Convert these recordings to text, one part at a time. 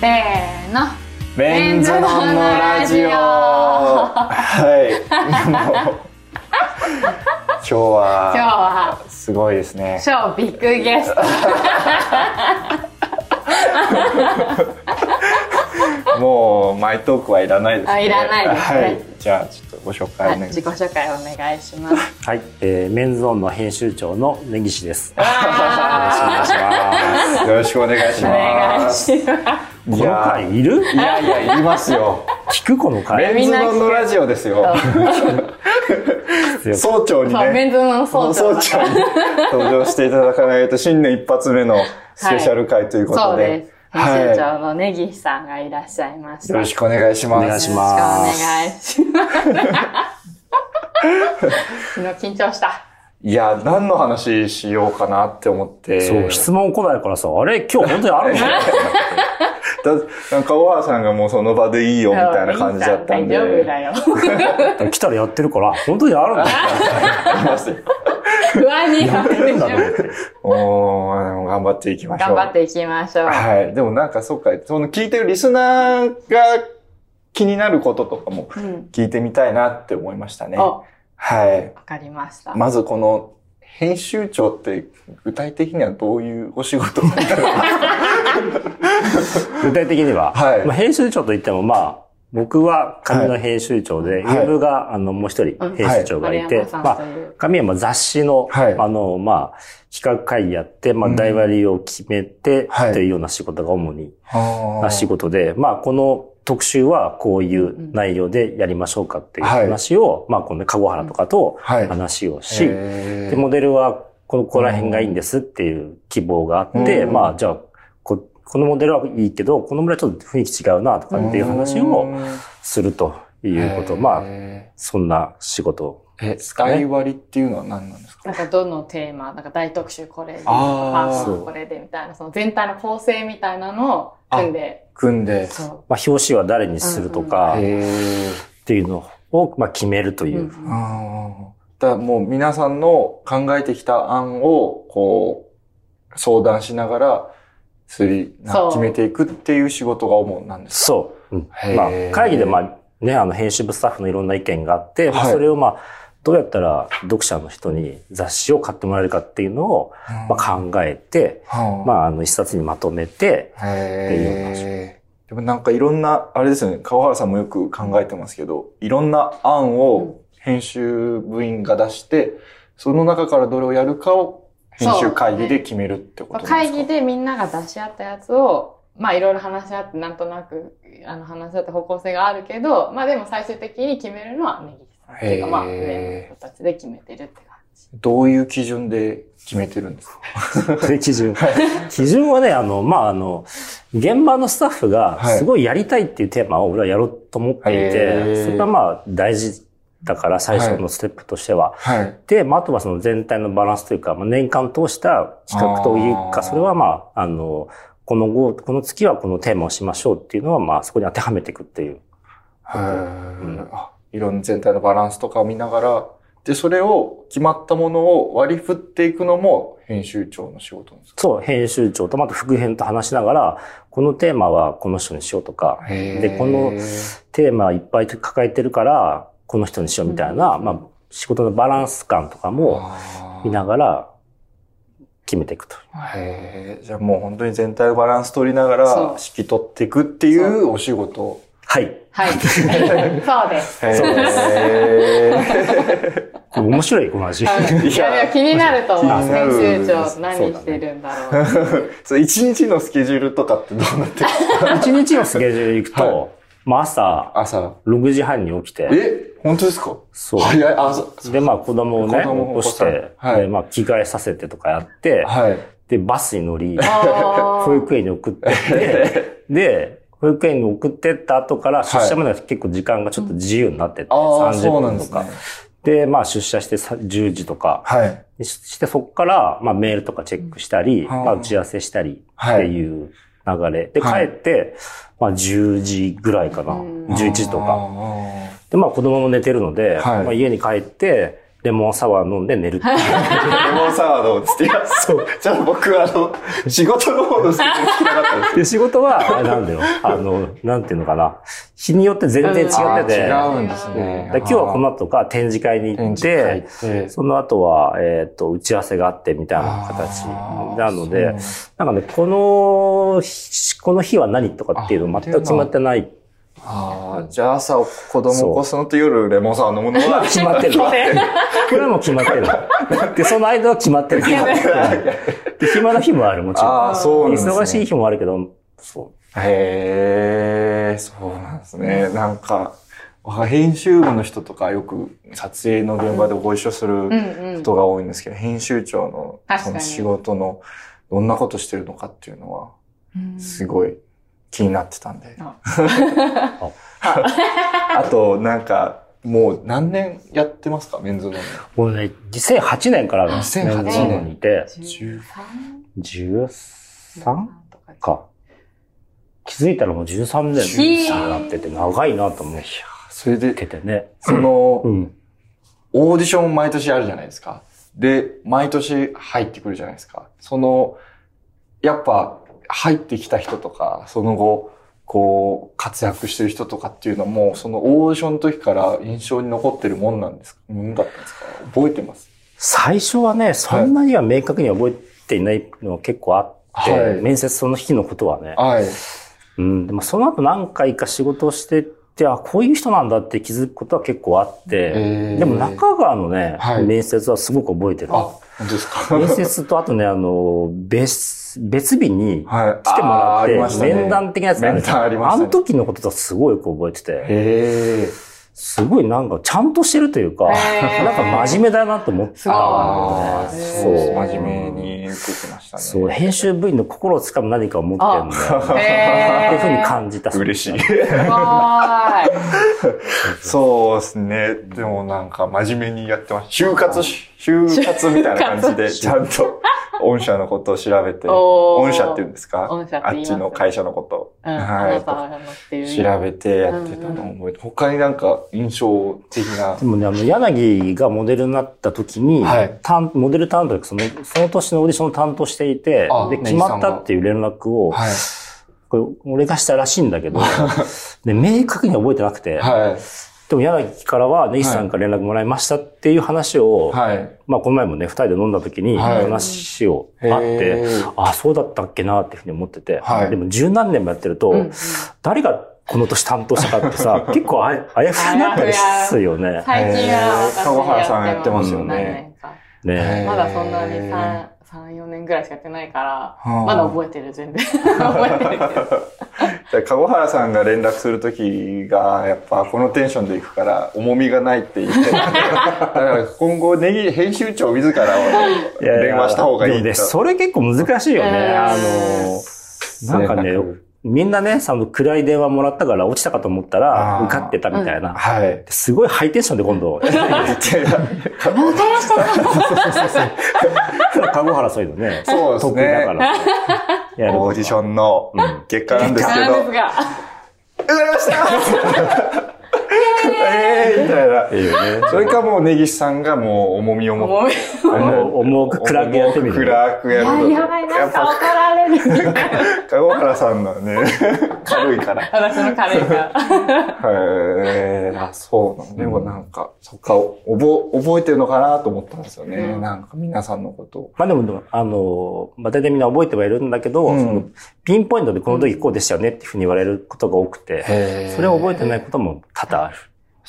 せーの。メンズノンのラジオ。はい。も う今日は今日は。すごいですね。超ビッグゲスト もうマイトークはいらないですね。あいらないですね。はい。じゃあちょっとご紹介お願い自己します。紹介お願いします。はい、えー、メンズオンの編集長の根岸です。よろしくおあ願いします。よろしくお願いしーお願います。しますこの回いる？いやいやいりますよ。聞くこの回？メンズのラジオですよ。総長にね。メンズの総長。総長に登場していただかないと新年一発目のスペシャル回ということで、そうです。はい編集長の根岸さんがいらっしゃいましたよろしくお願いします。お願いします。よろしくお願いします。昨日緊張したいや、何の話しようかなって思って。そう、質問来ないからさ、あれ？今日本当にあるの？だなんか、小原さんがもうその場でいいよみたいな感じだったんで。大丈夫だよ 来たらやってるから、本当にあるんだ。ありますよ不安になやってるんだと思って。お頑張っていきましょう。頑張っていきましょうはい。でもなんか、そうか、その聞いてるリスナーが気になることとかもうん聞いてみたいなって思いましたね。おはい。わかりました。まずこの、編集長って具体的にはどういうお仕事なんだろう？具体的には、はい。まあ、編集長といっても、まあ、僕は紙の編集長で、はい。ウェブが、あの、もう一人うん。編集長がいて、まあ、紙はまあ雑誌の、はい。あの、まあ、企画会議やって、まあ、うん。台割りを決めて、はいっていうような仕事が主に、あな仕事で、まあ、この特集はこういう内容でやりましょうかっていう話を、まあ、このね、籠原とかとはい。話をし、で、モデルはこの、ここら辺がいいんですっていう希望があって、うん。まあ、じゃあ、ここのモデルはいいけど、このモデルはちょっと雰囲気違うなとかっていう話をするということ。まあ、へそんな仕事。ーえ、台割りっていうのは何なんですか？なんかどのテーマ、なんか大特集これで、パー。ソナルこれでみたいな、その全体の構成みたいなのを組んで、組んで。そう。まあ、表紙は誰にするとか、っへていうのを、まあ、決めるという。うんーあー。だからもう皆さんの考えてきた案を、こう、相談しながら、すり、なそう。決めていくっていう仕事が主なんですそう。うん。まあ、会議で、まあ、ね、あの、編集部スタッフのいろんな意見があって、まあ、はい。それをまあ、どうやったら読者の人に雑誌を買ってもらえるかっていうのを、まあ、考えて、あまあ、あの、一冊にまとめて。でもなんかいろんな、あれですよね、川原さんもよく考えてますけど、いろんな案を編集部員が出して、その中からどれをやるかを編集会議で決めるってことですか？会議でみんなが出し合ったやつを、まあいろいろ話し合って、なんとなく、あの話し合った方向性があるけど、まあでも最終的に決めるのはネギっていうか、まあ上の人たちで決めてるって感じ。どういう基準で決めてるんですか？で 基準。基準はね、あの、まあ、あの、現場のスタッフがはいすごいやりたいっていうテーマを俺はやろうと思っていへて、ーそれがまあ、大事だから最初のステップとしては。はい。で、まあ、あとはその全体のバランスというか、まあ、年間通した企画というか、それはまあ、あの、この後、この月はこのテーマをしましょうっていうのは、まあ、そこに当てはめていくっていう。へーあいろんな全体のバランスとかを見ながら、で、それを決まったものを割り振っていくのも編集長の仕事ですか？そう、編集長とまた副編と話しながら、このテーマはこの人にしようとか、で、このテーマいっぱい抱えてるから、この人にしようみたいな、まあ、仕事のバランス感とかも見ながら決めていくと。へえ、じゃあもう本当に全体をバランス取りながらそう。指揮取っていくっていうお仕事。はい。はい。そうです。へそうです。え。これ面白い、この話。はいいや、気になると思う。編集長何してるんだろう。そう一日のスケジュールとかってどうなってる？一日のスケジュール行くと、はまあ朝、朝。6時半に起きて、え本当ですか？そう。早い。あ、そで、まあ子供をね、起こして、はまあ着替えさせてとかやって、はい。で、バスに乗り、保育園に送って、で、保育園に送ってった後から出社までは結構時間がちょっと自由になってて、ああ、30そうなん分とか。でまあ出社してさ10時とか、はい。ししてそこから、まあメールとかチェックしたり、んまあ打ち合わせしたりってはいいう流れ。で、帰はいって、まあ10時ぐらいかな。うん11時とか。あで、まあ子供も寝てるので、はいまあ家に帰って、レモンサワー飲んで寝るっていう。レモンサワーどうつって。いや、そう。じゃあ僕、あの、仕事の方のスケジュール聞きなかったんですで、仕事は、あれなんだよ。あの、なんていうのかな。日によって全然違ってて。違うんですねで今日はこの後か展示会に行って、その後は、えっ、と、打ち合わせがあってみたいな形なので、そなんかね、この日、この日は何とかっていうの全く決まってない。ああ、じゃあ朝子供起こすのと夜レモンサワー飲むのは決まってる。これはもう決まってる。で、その間は決まってる。で暇な日もある、もちろん。ああ、そうなんですね。忙しい日もあるけど、そへえ、そうなんですね。なんか、編集部の人とかよく撮影の現場でご一緒するうんうんことが多いんですけど、編集長のその仕事のどんなことしてるのかっていうのは、うんすごい気になってたんで。あ あと、なんか、もう何年やってますか？メンズの。う。もうね、2008年から2008メンズノンノにいて、13 13か。気づいたらもう13年になってて長いなと思っそれで、ててね。その、うん。オーディション毎年あるじゃないですか。で、毎年入ってくるじゃないですか。その、やっぱ入ってきた人とか、その後、こう、活躍してる人とかっていうのも、そのオーディションの時から印象に残ってるもんなんですか？もんだったんですか覚えてます？最初はね、そんなには明確には覚えていないのは結構あって、はい面接その日のことはね。はい。うん、でもその後何回か仕事をしてって、あ、こういう人なんだって気づくことは結構あって、でも中川のね、はい面接はすごく覚えてる。あ、本当ですか？面接とあとね、あの、別、別日にはい。来てもらあーあって、りましたね。面談的なやつがある面談ありましたね。あの時のことはすごいよく覚えてて、へえ。すごいなんかちゃんとしてるというか、なんか真面目だなと思ってた。そう、そう。真面目に受けてましたね。そう、編集部員の心をつかむ何かを持ってるんだよ。ってへいうふうに感じた。嬉しい。わそうですね。でもなんか真面目にやってました。就活し、就活みたいな感じで、ちゃんと御社のことを調べて、御社って言うんですか？あっちの会社のことうん。あは。い。調べてやってたのを覚えて、他になんか印象的な？で。もね、あの、柳がモデルになった時に、はい担モデル担当でその、その年のオーディションを担当していてあ、で、決まったっていう連絡を、はい。これ俺がしたらしいんだけど、で、明確には覚えてなくて、はい。でも柳からは根岸さんから連絡もらいましたっていう話を、はい。まあこの前もね、二人で飲んだ時にはい。話をあって、へー。あ、そうだったっけなっていうふうに思ってて、はい。でも十何年もやってると、うんうん。誰がこの年担当したかってさ、結構あやあやふやになったりすよね。最近は私川原さんやってますよね。ね。まだそんなに3、3、4年ぐらいしかやってないから、はあまだ覚えてる、全然。覚えてるけど。じゃあ、籠原さんが連絡するときが、やっぱこのテンションで行くから、重みがないって言って。だから今後、ネギ編集長自ら電話した方がいいとでもね、それ結構難しいよね。うんあの、なんかね、みんなね、その暗い電話もらったから落ちたかと思ったら受かってたみたいな。はい。すごいハイテンションで今度。籠原そういうのね。そうですね得意だから。や るオーディションのうん結果なんですけど。受かりましたえーみたいな。っていうね。それかもう根岸さんがもう重みを持って、もう、重く暗くやってみる。重く暗くやるや、やばい、なんか怒やっられるみたいな。ぱ、籠原さんのね、軽いから。私のカレーが。へえ、あ、そうなの。でもなんか、そっか、おぼ、覚えてるのかなと思ったんですよね。うんなんか皆さんのことを。まあでも、あの、まあ大体みんな覚えてはいるんだけど、うんそのピンポイントでこの時こうでしたよねっていうふうに言われることが多くて、へそれを覚えてないことも多々ある。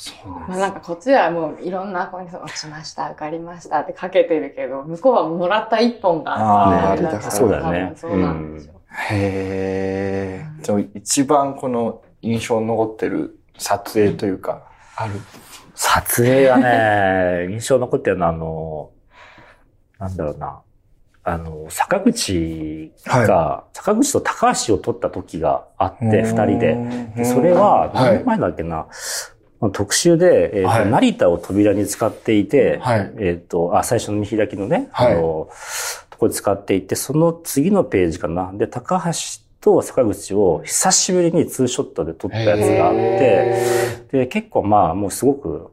そうなんまあなんかこっちはもういろんな子に落ちました、受かりましたってかけてるけど、向こうはもらった一本があーだからそうだよねそうなんでしょう。へえ。でも一番この印象に残ってる撮影というか、ある？撮影がね、印象に残ってるのは、あの、なんだろうな。あの、坂口が、坂口と高橋を撮った時があって、二人で。でそれは、はい何年前だっけな、特集で、えーとはい成田を扉に使っていて、はいえっ、と、あ、最初の見開きのね、はいあの、とこで使っていて、その次のページかな。で、高橋と坂口を久しぶりにツーショットで撮ったやつがあって、へで、結構まあ、もうすごく、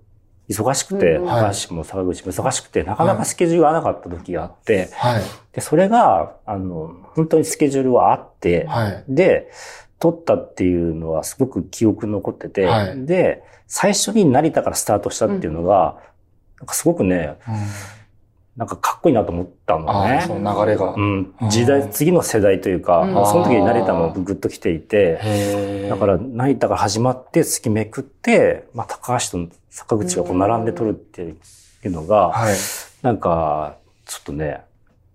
忙しくて、高橋も坂口も忙しくて、なかなかスケジュールが合わなかった時があって、はい。で、それが、あの、本当にスケジュールはあって、はい。で、撮ったっていうのはすごく記憶に残ってて、はいで、最初に成田からスタートしたっていうのが、なんかすごくね、なんかかっこいいなと思ったのねそ。の流れが。うん時代、次の世代というか、うんその時に成田もグッと来ていて、だから、成田から始まって月めくって、まあ、高橋と坂口がこう並んで撮るっていうのが、はい。なんか、ちょっとね、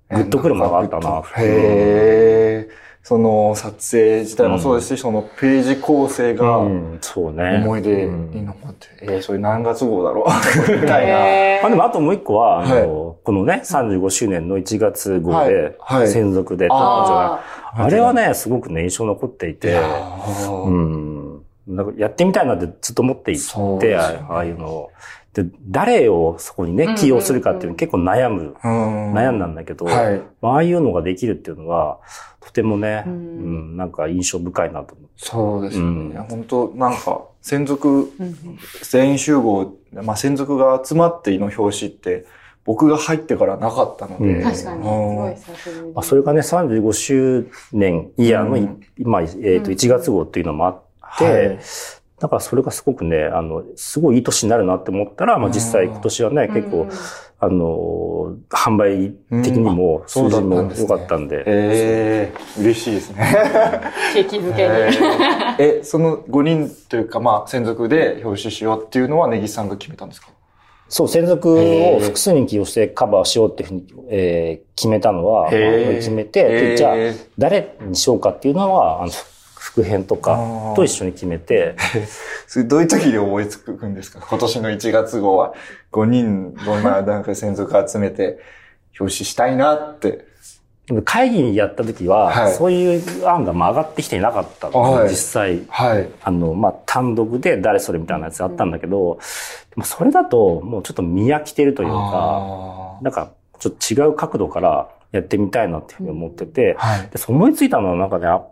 グッとくるものがあったな。へえ。その撮影自体もそうですし、そのページ構成がうん、そうね。思い出うんに残って、えー、それ何月号だろう？みたいな。まあでもあともう一個は、あの、はい。このね、35周年の1月号で、はい。はい。専属で撮ったじゃない。ああれはね、すごくね、印象残っていて。うん。なんかやってみたいなってずっと思っていて、ね。ああいうのを。で、誰をそこにね、起用するかっていうの結構悩む、うん。悩んだんだけど、はい。まあああいうのができるっていうのは、とてもね、ううんん、なんか印象深いなと思って。そうですよね。うん。本当なんか、専属、全員集合、まあ、専属が集まっての表紙って、僕が入ってからなかったので。うん。確かに、すうん。ごい久しぶり。まあ、それがね、35周年イヤーのい、うん今、えっ、と、1月号っていうのもあって、はいだからそれがすごくね、あの、すごいいい年になるなって思ったら、まあ実際今年はね、結構、あの、販売的にもうん。数字も良かったんで、ええ嬉しいですね。景気づけに。えーえ、その5人というか、まあ、専属で表紙しようっていうのは、ネギさんが決めたんですか？そう、専属を複数人起用してカバーしようっていうふうに、えー決めたのは、決めて、でじゃあ誰にしようかっていうのは、あの、副編とかと一緒に決めて、それどういう時で思いつくんですか？今年の1月号は。5人、まあ、なんか専属集めて表紙したいなって。でも会議にやった時は、はい。そういう案がまあ上がってきていなかったの、はい。実際。はい。あの、まあ、単独で誰それみたいなやつあったんだけど、でもそれだともうちょっと見飽きてるというか、あなんかちょっと違う角度からやってみたいなっていうふうに思っててー、はい。でそう思いついたのはなんかね、あ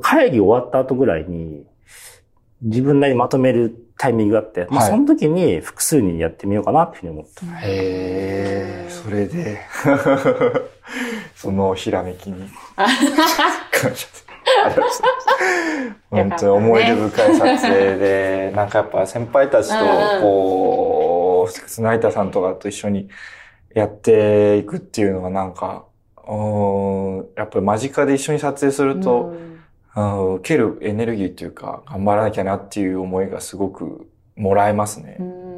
会議終わった後ぐらいに、自分なりにまとめるタイミングがあって、まあはいその時に複数人やってみようかなっていうふうに思った。へえ、それで、そのひらめきに 感謝です。ありがとうございます。本当に思い出深い撮影で、なんかやっぱ先輩たちとこう、成田さんとかと一緒にやっていくっていうのがなんか、うーんやっぱり間近で一緒に撮影すると、うん受けるエネルギーっていうか、頑張らなきゃなっていう思いがすごくもらえますね。うん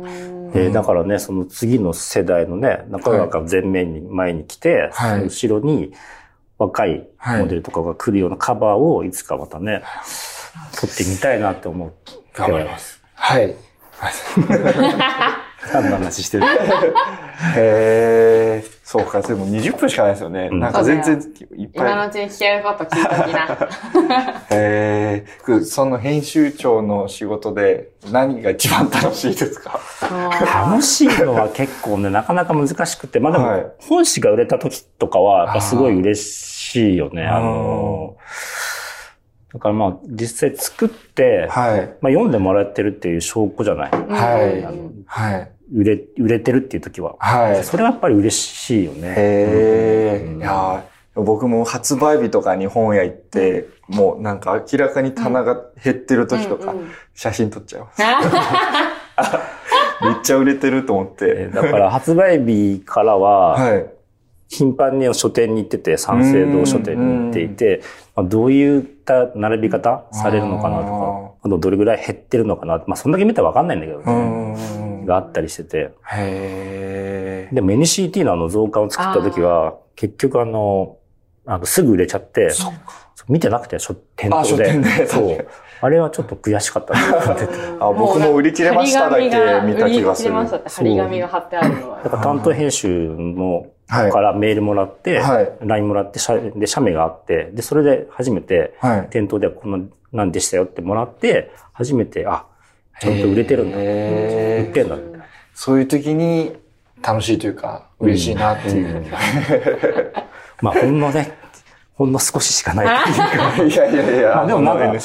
で、だからね、その次の世代のね、中川が前面に、前に来て、はい後ろに若いモデルとかが来るようなカバーをいつかまたね、撮ってみたいなって思って。頑張ります。はい。何の話してる？へえ、そうか、でも20分しかないですよね。うんなんか全然いっ今のぱい。うちに聞けること聞いときな。へえ、その編集長の仕事で何が一番楽しいですか？楽しいのは結構ね、なかなか難しくて、まあでも、はい本誌が売れた時とかは、やっぱすごい嬉しいよね。あの、だからまあ、実際作って、はい。まあ読んでもらってるっていう証拠じゃない？はいうんはい。売れ、売れてるっていう時は。はい。それはやっぱり嬉しいよね。へえ、うんいやー僕も発売日とかに本屋行って、もうなんか明らかに棚が減ってる時とか写真撮っちゃいます。めっちゃ売れてると思って。えーだから発売日からは、はい。頻繁に書店に行ってて、三省堂書店に行っていて、まあ、どういった並び方されるのかなとか、あとどれぐらい減ってるのかなまあそんだけ見たらわかんないんだけどうね、ん。があったりしてて。でも NCT のあの増刊を作った時は、結局あの、あのすぐ売れちゃって、そう見てなくて、書店あ頭で。書店でそう。あれはちょっと悔しかったなって。あ僕も売り切れましただけ見た気がする売り切れましたって張り紙が貼ってあるのは。だから担当編集のはいからメールもらって、はい LINE もらって、写で、写メがあって、で、それで初めて、はい。店頭ではこんな、なんでしたよってもらって、初めて、あ、ちゃんと売れてるんだ。売ってんだ。そういう時に楽しいというか、嬉しいなっていう。まあ、ほんのね、ほんの少ししかないっていうか。いやいやいや、まあでもなんか。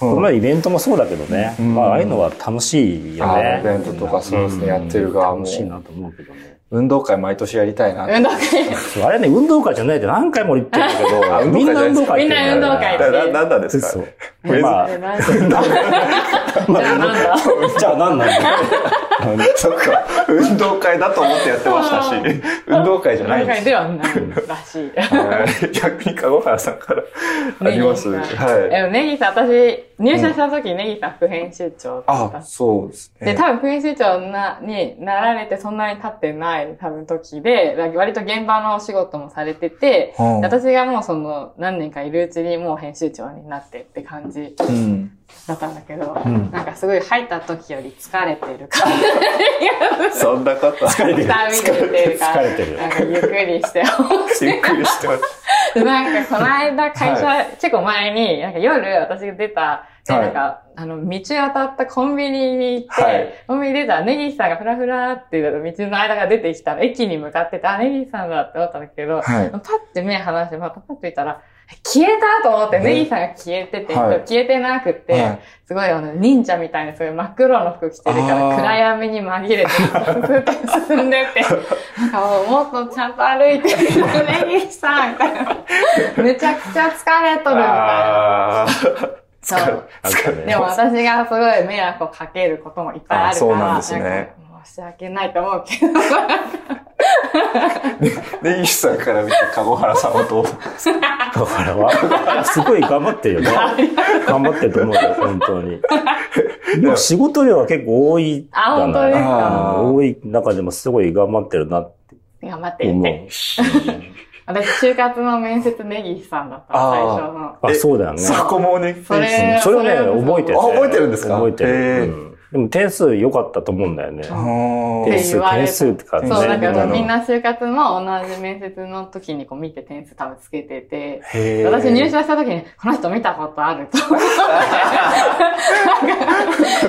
この前イベントもそうだけどね。うんまあ、ああいうのは楽しいよあね。イベントとかそうですね、やってる側も楽。しいなと思うけどね。運動会毎年やりたいなって。運動会。あれね、運動会じゃないって何回も言ってるけあど、みんな運動会みんな運動会な、な、なんなんですか？そう。珍まあじゃあなんだ？じゃあ何なんだ？そっか、運動会だと思ってやってましたし、運動会じゃないんです。運動会ではないらしい。はい逆に籠原さんからあります。はい。ネギさん、私、入社した時、ネギさん副編集長あ、そうですね。で、多分副編集長な、になられてそんなに経ってない多分時で、割と現場のお仕事もされてて、うん私がもうその何年かいるうちにもう編集長になってって感じうん。だったんだけど、ん。なんかすごい入った時より疲れてる感じ。そんなこと。疲れてが見てる疲れてる。なんかゆっくりしてほしいゆっくりしてます。でなんか、この間会社、結構前に、なんか夜私が出た、ではい。なんか、あの、道渡ったコンビニに行って、はい。コンビニ出たら、ネギさんがフラフラって道の間が出てきたら、駅に向かってて、あ、ネギさんだって思ったんだけど、はい。パッて目離して、またパッと見たら、消えたと思って、ね。ネギさんが消えてて、はい。消えてなくて、はい。すごいあの、忍者みたいな、すごい真っ黒の服着てるから、暗闇に紛れて、スーって進んでって、なんかもっとちゃんと歩いて、ネギさんみたいな。めちゃくちゃ疲れとるみたいな。そう。でも私がすごい迷惑をかけることもいっぱいあるから、あそうなんですね。なんか申し訳ないと思うけど、根岸さんから見て、籠原さんはどう？ですかだからは、すごい頑張ってるよね。頑張ってると思うよ、本当に。でも仕事量は結構多いあ本当ですか？うん多い中でもすごい頑張ってるなって頑張って思言って。私、就活の面接ネギさんだった最初の。う。あ、そうだよね。そこもね、それそれをね、覚えてる、あ覚えてるんですか？覚えてる。でも点数良かったと思うんだよね。点数、点数って感じそう、ねなんかみたいなみんな就活も同じ面接の時にこう見て点数多分つけてて、へー私入社した時に、この人見たことあると思って。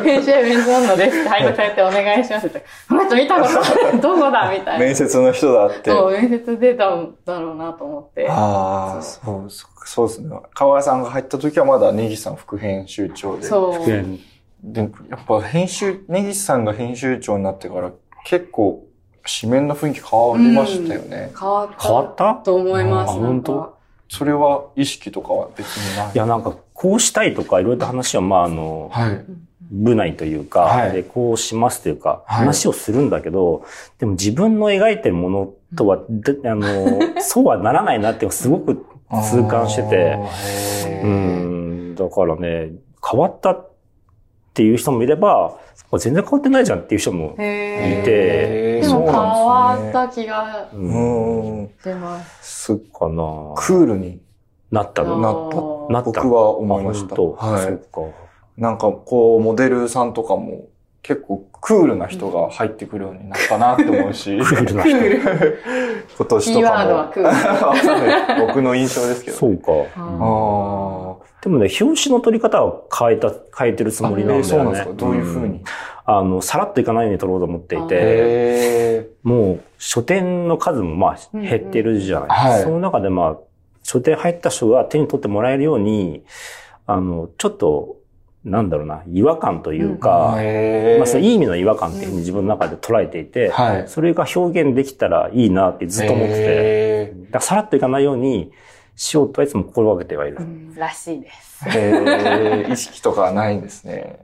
編集面接のですって配達されてお願いしますって。この人見たことあるどこだみたいな。面接の人だって。そう、面接出たんだろうなと思って。ああ、そう、そうそうですね。河合さんが入った時はまだ根岸さん副編集長で。そう。で、やっぱ編集、根岸さんが編集長になってから結構紙面の雰囲気変わりましたよね。変わった？変わったと思います。本当？それは意識とかは別にない？いや、なんか、こうしたいとか、いろいろと話は、まあ、あの、はい。部内というか、はいで、こうしますというか、はい話をするんだけど、でも自分の描いてるものとは、であの、そうはならないなってすごく痛感してて、うん、だからね、変わったっていう人もいれば、全然変わってないじゃんっていう人も、へいて。ー。でも変わった気が。出ます。すっかな。クールになったの？なあー。なった。僕は思いました。はい。そっか。なんかこう、モデルさんとかも結構クールな人が入ってくるようになったなって思うし、クールな人。今年キーワードはとクール。かも。僕の印象ですけど。そうか。あでもね、表紙の取り方は変えた、変えてるつあ。もりなんだよね。そうなんですか？どういう風んに？あの、さらっといかないように取ろうと思っていて、へもう書店の数もまあ減ってるじゃない。うんうんはいその中でまあ、書店入った人が手に取ってもらえるように、あの、ちょっと、なんだろうな、違和感というーか、まあ、それいい意味の違和感っていうふうに自分の中で捉えていて、はいそれが表現できたらいいなってずっと思ってて、へださらっといかないようにしようとはいつも心がけてはいる。うんらしいです。意識とかはないんですね。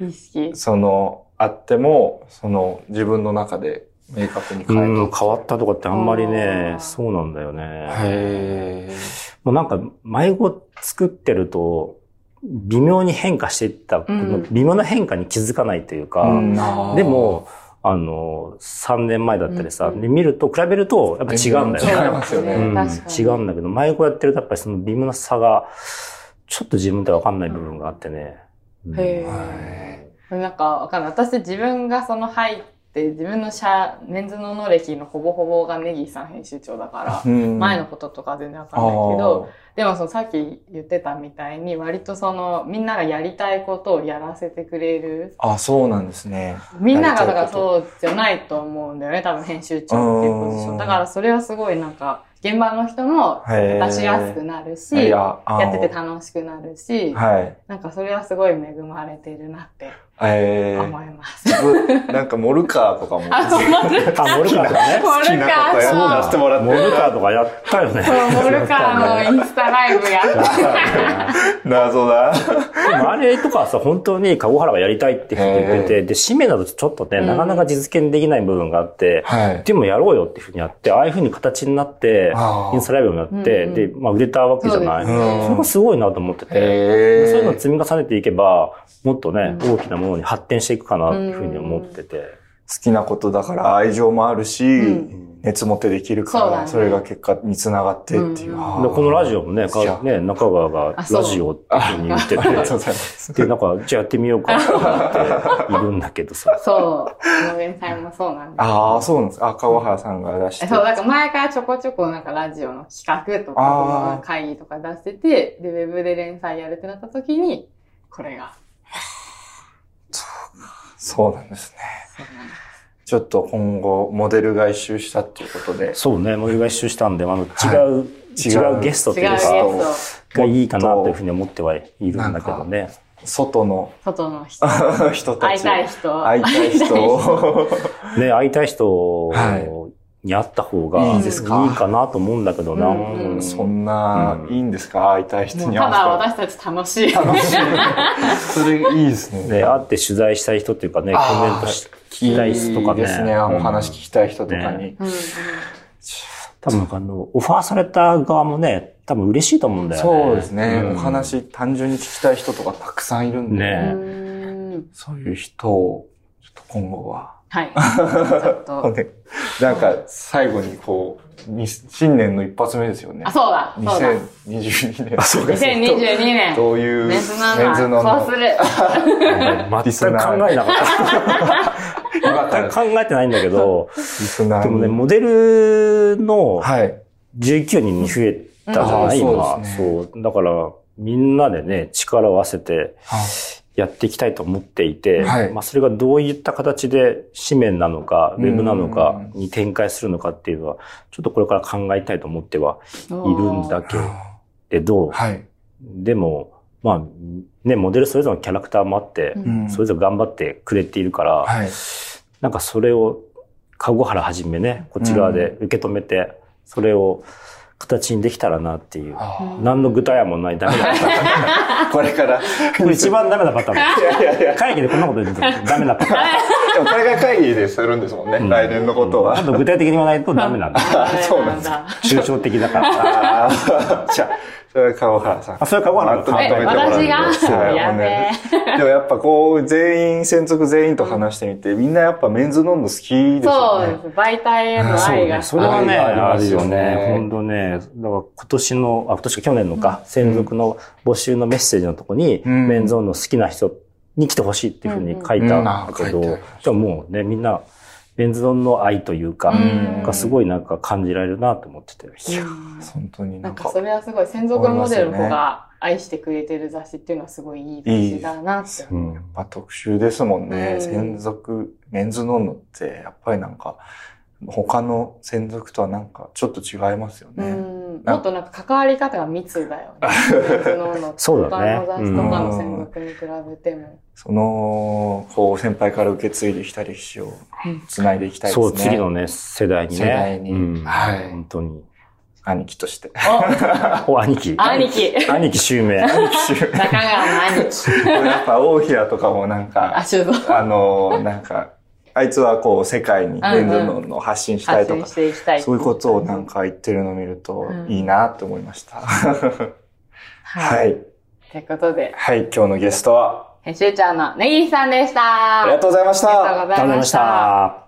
意識。その、あっても、その、自分の中で明確に変えう。変わったとかってあんまりあねー、そうなんだよね。へもうなんか、迷子作ってると、微妙に変化していった、この微妙な変化に気づかないというか、ーで、も、あの、3年前だったりさ、うんで見ると、比べると、やっぱ違うんだよね。違いますよねうん。違うんだけど、迷子やってるとやっぱりその微妙な差が、ちょっと自分でわかんない部分があってね。うんへはなんかわかんない。私自分がその入って、自分の社、メンズの能歴のほぼほぼがネギーさん編集長だから、前のこととかは全然わかんないけど、でもそのさっき言ってたみたいに割とそのみんながやりたいことをやらせてくれる。あそうなんですね。みんながだからそうじゃないと思うんだよね。多分編集長っていうポジション。だからそれはすごいなんか現場の人も出しやすくなるし、やってて楽しくなるし、はい、なんかそれはすごい恵まれてるなってえー、思います。なんかモルカーとかも。あ、モルカー。モルカーね。モルカー。そうだしてもらって。モルカーとかやったよね。そう、モルカーのインスタライブやった。謎だ。でもあれとかさ、本当に籠原がやりたいって言ってて、で、使命だとちょっとね、なかなか実現できない部分があって、でもやろうよっていうふうにやって、ああいうふうに形になって、インスタライブもやって、で、まあ売れたわけじゃない。それがすごいなと思ってて、そういうのを積み重ねていけば、もっとね、大きなものに発展していくかなっていうふうに思ってて。好きなことだから愛情もあるし、熱持ってできるから、それが結果につながってっていう。このラジオもね、ね中川がラジオっていうふうに言ってて、で、なんか、じゃあやってみようかって思っているんだけどさ。そう。農園さんもそうなんです。ああ、そうなんです。あ、川原さんが出して。そう、なんか前からちょこちょこなんかラジオの企画とか、会議とか出してて、で、ウェブで連載やるってなった時に、これがそうなんですね。ちょっと今後、モデルが一周したっていうことで。そうね、モデルが一周したんで、あの、違う、はい、違うゲストっていうか、がいいかなというふうに思ってはいるんだけどね。外の。外の人。人たち。会いたい人。会いたい人。ね、会いたい人に会った方がいいですかいいかなと思うんだけどな。うんうん、そんな、いいんですか？会いたい人に会ただ私たち楽しい。楽しい。それいいですね。ね、会って取材したい人っていうかね、コメント聞きたい人とかね。いいですね。お話聞きたい人とかに。多分あの、オファーされた側もね、多分嬉しいと思うんだよね。そうですね。お話単純に聞きたい人とかたくさんいるんで。ね。そういう人を、ちょっと今後は。はい。ちょっと。なんか、最後にこう、新年の一発目ですよね。あ、そうだ。2022年。あ、そうか。2022年。どういう。メンズナメンズの。こうする。全く考えなかった。全く考えてないんだけど、でもね、モデルの19人に増えたじゃない、今。そう。だから、みんなでね、力を合わせて、やっていきたいと思っていて、はい、まあそれがどういった形で紙面なのか、ウェブなのかに展開するのかっていうのは、ちょっとこれから考えたいと思ってはいるんだけれど、はい、でも、まあ、ね、モデルそれぞれのキャラクターもあって、うん、それぞれ頑張ってくれているから、はい、なんかそれを、籠原はじめね、こっち側で受け止めて、それを、形にできたらなっていう。何の具体案もないダメだ これから。これ一番ダメなパターン。いやいやいや会議でこんなこと言うとダメなパターン。でもこれが会議でするんですもんね。うん、来年のことは。あと具体的に言わないとダメなんだ。そうなんだ。抽象的だから。じゃあ、それは川原さん。あ、それは川原さん。まとめてもら私が？そうやべでもやっぱこう、全員、専属全員と話してみて、みんなやっぱメンズノンノ好きですよね。そうです。媒体への愛が。それはね、あるよね。本当ね。だから今年の、あ、今年か去年のか、専属の募集のメッセージのとこに、メンズノンノ好きな人に来てほしいっていうふうに書いたんだけど、じゃあもうね、みんな、ベンズドンの愛というか、がすごいなんか感じられるなと思ってて。いや本当になんか。それはすごい専属モデルの子が愛してくれてる雑誌っていうのはすごいいい雑誌だなって。うん、やっぱ特集ですもんね。専属、メンズノンノってやっぱりなんか、他の専属とはなんかちょっと違いますよね。もっとなんか関わり方が密だよね。そうだね。他の雑誌とかの専属に比べても。その、こう先輩から受け継いできた歴史を繋いでいきたいですね。そう、次のね、世代にね。世代に。はい。本当に。兄貴として。お、兄貴。兄貴。兄貴襲名。兄貴襲名。中川の兄貴。やっぱ大平とかもなんか、あの、なんか、あいつはこう世界にレンズの発信したいとか、そういうことをなんか言ってるのを見るといいなって思いました。はい。ということで。はい、今日のゲストは、編集長のネギさんでした。ありがとうございました。ありがとうございました。